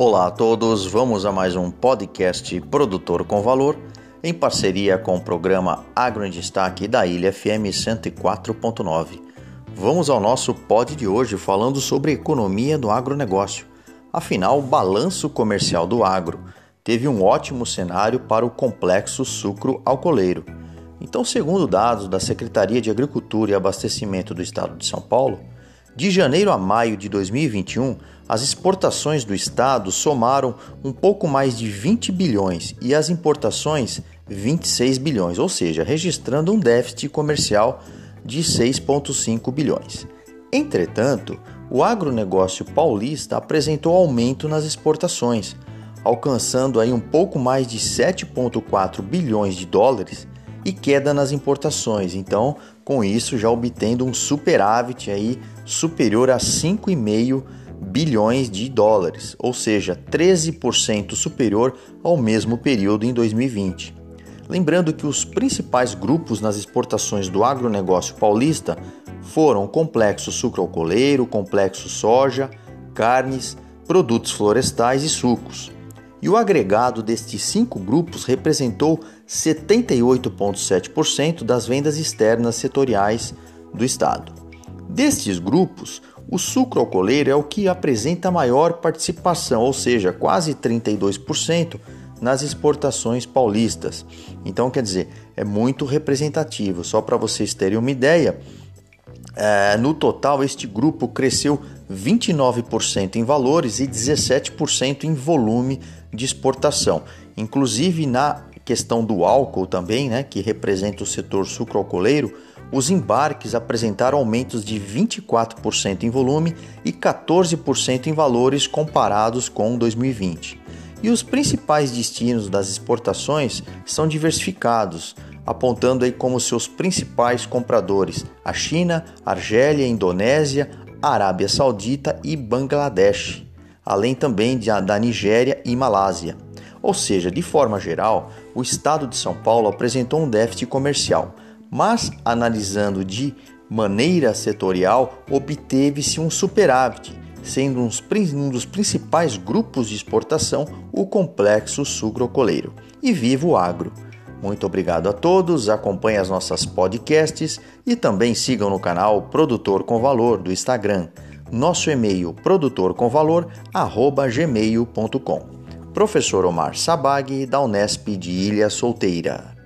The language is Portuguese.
Olá a todos, vamos a mais um podcast Produtor com Valor, em parceria com o programa Agro em Destaque da Ilha FM 104.9. Vamos ao nosso pod de hoje falando sobre economia do agronegócio. Afinal, o balanço comercial do agro teve um ótimo cenário para o complexo sucro alcooleiro. Então, segundo dados da Secretaria de Agricultura e Abastecimento do Estado de São Paulo, de janeiro a maio de 2021, as exportações do estado somaram um pouco mais de 20 bilhões e as importações 26 bilhões, ou seja, registrando um déficit comercial de 6,5 bilhões. Entretanto, o agronegócio paulista apresentou aumento nas exportações, alcançando aí um pouco mais de 7,4 bilhões de dólares e queda nas importações. Então, com isso já obtendo um superávit aí superior a 5,5 bilhões de dólares, ou seja, 13% superior ao mesmo período em 2020. Lembrando que os principais grupos nas exportações do agronegócio paulista foram o complexo sucroalcooleiro, complexo soja, carnes, produtos florestais e sucos e o agregado destes cinco grupos representou 78,7% das vendas externas setoriais do Estado. Destes grupos, o sucro alcooleiro é o que apresenta maior participação, ou seja, quase 32% nas exportações paulistas. Então, quer dizer, é muito representativo. Só para vocês terem uma ideia, é, no total, este grupo cresceu 29% em valores e 17% em volume de exportação. Inclusive na questão do álcool também, né, que representa o setor sucroalcooleiro, os embarques apresentaram aumentos de 24% em volume e 14% em valores comparados com 2020. E os principais destinos das exportações são diversificados, apontando aí como seus principais compradores a China, Argélia, Indonésia, Arábia Saudita e Bangladesh, além também de, da Nigéria e Malásia. Ou seja, de forma geral, o estado de São Paulo apresentou um déficit comercial, mas analisando de maneira setorial, obteve-se um superávit, sendo um dos principais grupos de exportação o complexo sucrocoleiro. E viva o agro! Muito obrigado a todos, acompanhe as nossas podcasts e também sigam no canal Produtor com Valor do Instagram. Nosso e-mail produtorcomvalor@gmail.com. Professor Omar Sabag da Unesp de Ilha Solteira.